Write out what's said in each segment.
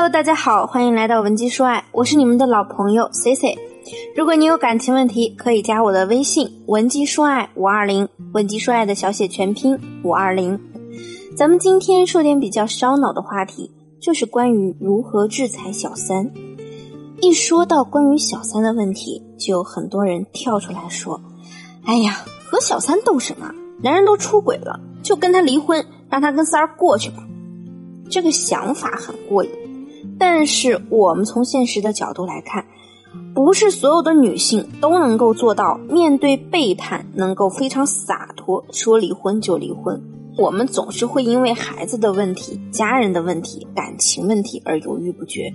Hello，大家好，欢迎来到文姬说爱，我是你们的老朋友 C C。如果你有感情问题，可以加我的微信文姬说爱五二零，文姬说爱的小写全拼五二零。咱们今天说点比较烧脑的话题，就是关于如何制裁小三。一说到关于小三的问题，就有很多人跳出来说：“哎呀，和小三斗什么？男人都出轨了，就跟他离婚，让他跟三儿过去吧。”这个想法很过瘾，但是我们从现实的角度来看，不是所有的女性都能够做到面对背叛能够非常洒脱，说离婚就离婚。我们总是会因为孩子的问题、家人的问题、感情问题而犹豫不决。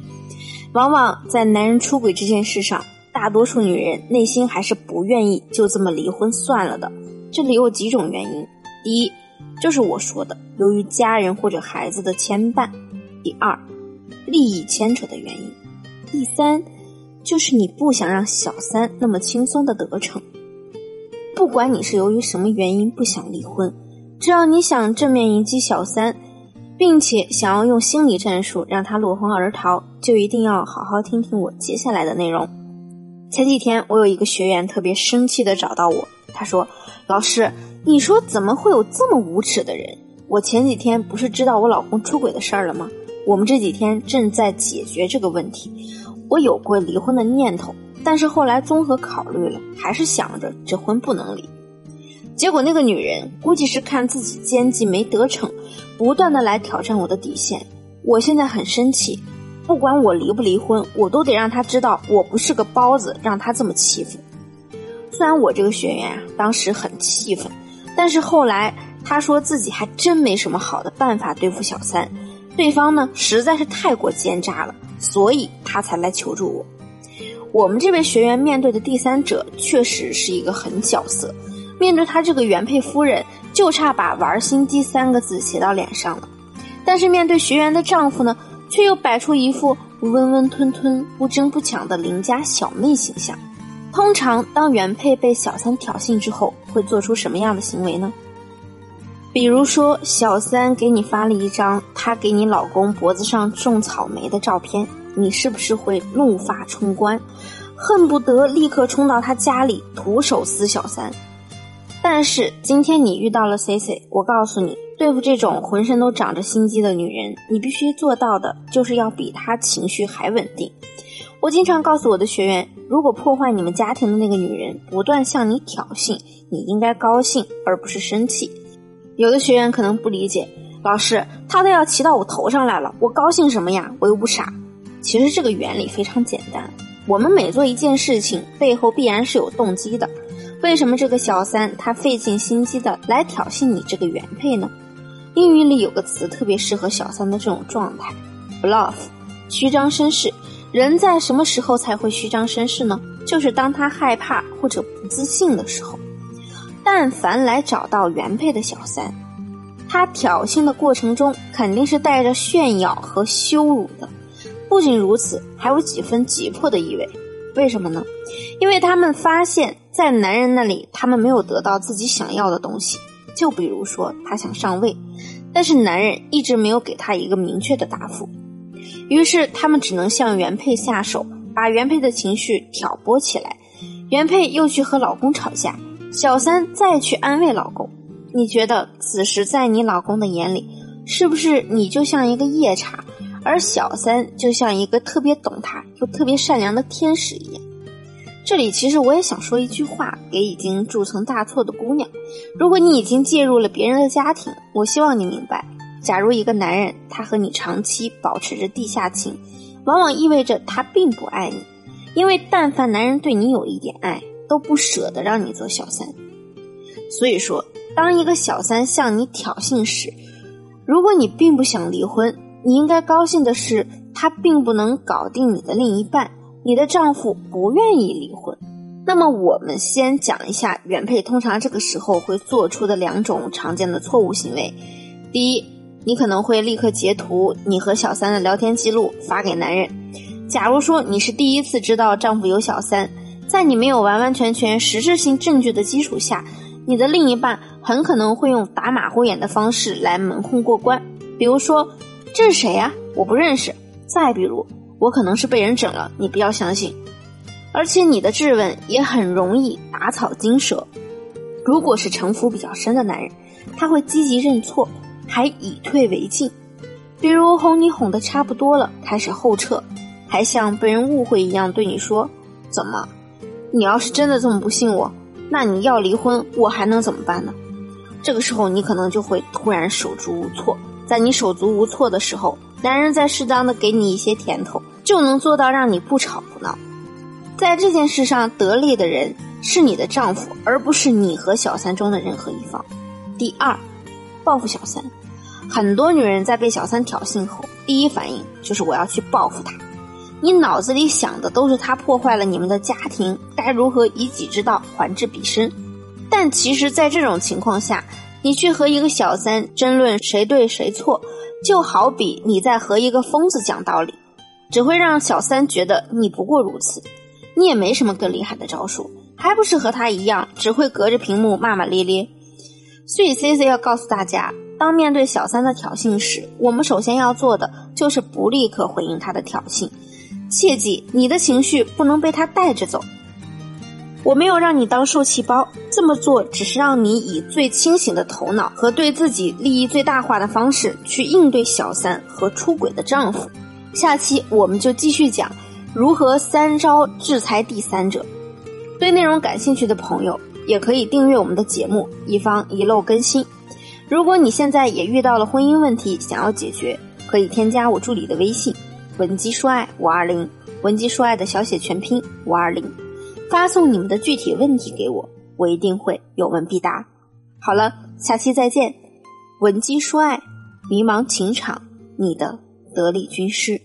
往往在男人出轨这件事上，大多数女人内心还是不愿意就这么离婚算了的。这里有几种原因：第一，就是我说的，由于家人或者孩子的牵绊；第二，利益牵扯的原因；第三，就是你不想让小三那么轻松的得逞。不管你是由于什么原因不想离婚，只要你想正面迎击小三，并且想要用心理战术让他落荒而逃，就一定要好好听听我接下来的内容。前几天我有一个学员特别生气的找到我，他说：“老师。”你说怎么会有这么无耻的人？我前几天不是知道我老公出轨的事儿了吗？我们这几天正在解决这个问题。我有过离婚的念头，但是后来综合考虑了，还是想着这婚不能离。结果那个女人估计是看自己奸计没得逞，不断的来挑战我的底线。我现在很生气，不管我离不离婚，我都得让她知道我不是个包子，让她这么欺负。虽然我这个学员啊，当时很气愤。但是后来他说自己还真没什么好的办法对付小三，对方呢实在是太过奸诈了，所以他才来求助我。我们这位学员面对的第三者确实是一个狠角色，面对他这个原配夫人，就差把玩心机三个字写到脸上了。但是面对学员的丈夫呢，却又摆出一副温温吞吞、不争不抢的邻家小妹形象。通常，当原配被小三挑衅之后，会做出什么样的行为呢？比如说，小三给你发了一张她给你老公脖子上种草莓的照片，你是不是会怒发冲冠，恨不得立刻冲到他家里徒手撕小三？但是今天你遇到了 C C，我告诉你，对付这种浑身都长着心机的女人，你必须做到的就是要比她情绪还稳定。我经常告诉我的学员，如果破坏你们家庭的那个女人不断向你挑衅，你应该高兴而不是生气。有的学员可能不理解，老师，他都要骑到我头上来了，我高兴什么呀？我又不傻。其实这个原理非常简单，我们每做一件事情背后必然是有动机的。为什么这个小三他费尽心机的来挑衅你这个原配呢？英语里有个词特别适合小三的这种状态，bluff，虚张声势。人在什么时候才会虚张声势呢？就是当他害怕或者不自信的时候。但凡来找到原配的小三，他挑衅的过程中肯定是带着炫耀和羞辱的。不仅如此，还有几分急迫的意味。为什么呢？因为他们发现，在男人那里，他们没有得到自己想要的东西。就比如说，他想上位，但是男人一直没有给他一个明确的答复。于是他们只能向原配下手，把原配的情绪挑拨起来。原配又去和老公吵架，小三再去安慰老公。你觉得此时在你老公的眼里，是不是你就像一个夜叉，而小三就像一个特别懂他又特别善良的天使一样？这里其实我也想说一句话，给已经铸成大错的姑娘：如果你已经介入了别人的家庭，我希望你明白。假如一个男人他和你长期保持着地下情，往往意味着他并不爱你，因为但凡男人对你有一点爱，都不舍得让你做小三。所以说，当一个小三向你挑衅时，如果你并不想离婚，你应该高兴的是他并不能搞定你的另一半，你的丈夫不愿意离婚。那么我们先讲一下原配通常这个时候会做出的两种常见的错误行为，第一。你可能会立刻截图你和小三的聊天记录发给男人。假如说你是第一次知道丈夫有小三，在你没有完完全全实质性证据的基础下，你的另一半很可能会用打马虎眼的方式来蒙混过关。比如说，这是谁呀？我不认识。再比如，我可能是被人整了，你不要相信。而且你的质问也很容易打草惊蛇。如果是城府比较深的男人，他会积极认错，还以退为进。比如哄你哄得差不多了，开始后撤，还像被人误会一样对你说：“怎么？你要是真的这么不信我，那你要离婚，我还能怎么办呢？”这个时候你可能就会突然手足无措。在你手足无措的时候，男人在适当的给你一些甜头，就能做到让你不吵不闹。在这件事上得利的人是你的丈夫，而不是你和小三中的任何一方。第二，报复小三。很多女人在被小三挑衅后，第一反应就是我要去报复他。你脑子里想的都是他破坏了你们的家庭，该如何以己之道还治彼身。但其实，在这种情况下，你去和一个小三争论谁对谁错，就好比你在和一个疯子讲道理，只会让小三觉得你不过如此，你也没什么更厉害的招数，还不是和他一样，只会隔着屏幕骂骂咧咧。所以，C C 要告诉大家。当面对小三的挑衅时，我们首先要做的就是不立刻回应他的挑衅。切记，你的情绪不能被他带着走。我没有让你当受气包，这么做只是让你以最清醒的头脑和对自己利益最大化的方式去应对小三和出轨的丈夫。下期我们就继续讲如何三招制裁第三者。对内容感兴趣的朋友，也可以订阅我们的节目，以防遗漏更新。如果你现在也遇到了婚姻问题，想要解决，可以添加我助理的微信“文姬说爱五二零”，文姬说爱的小写全拼五二零，发送你们的具体问题给我，我一定会有问必答。好了，下期再见，文姬说爱，迷茫情场，你的得力军师。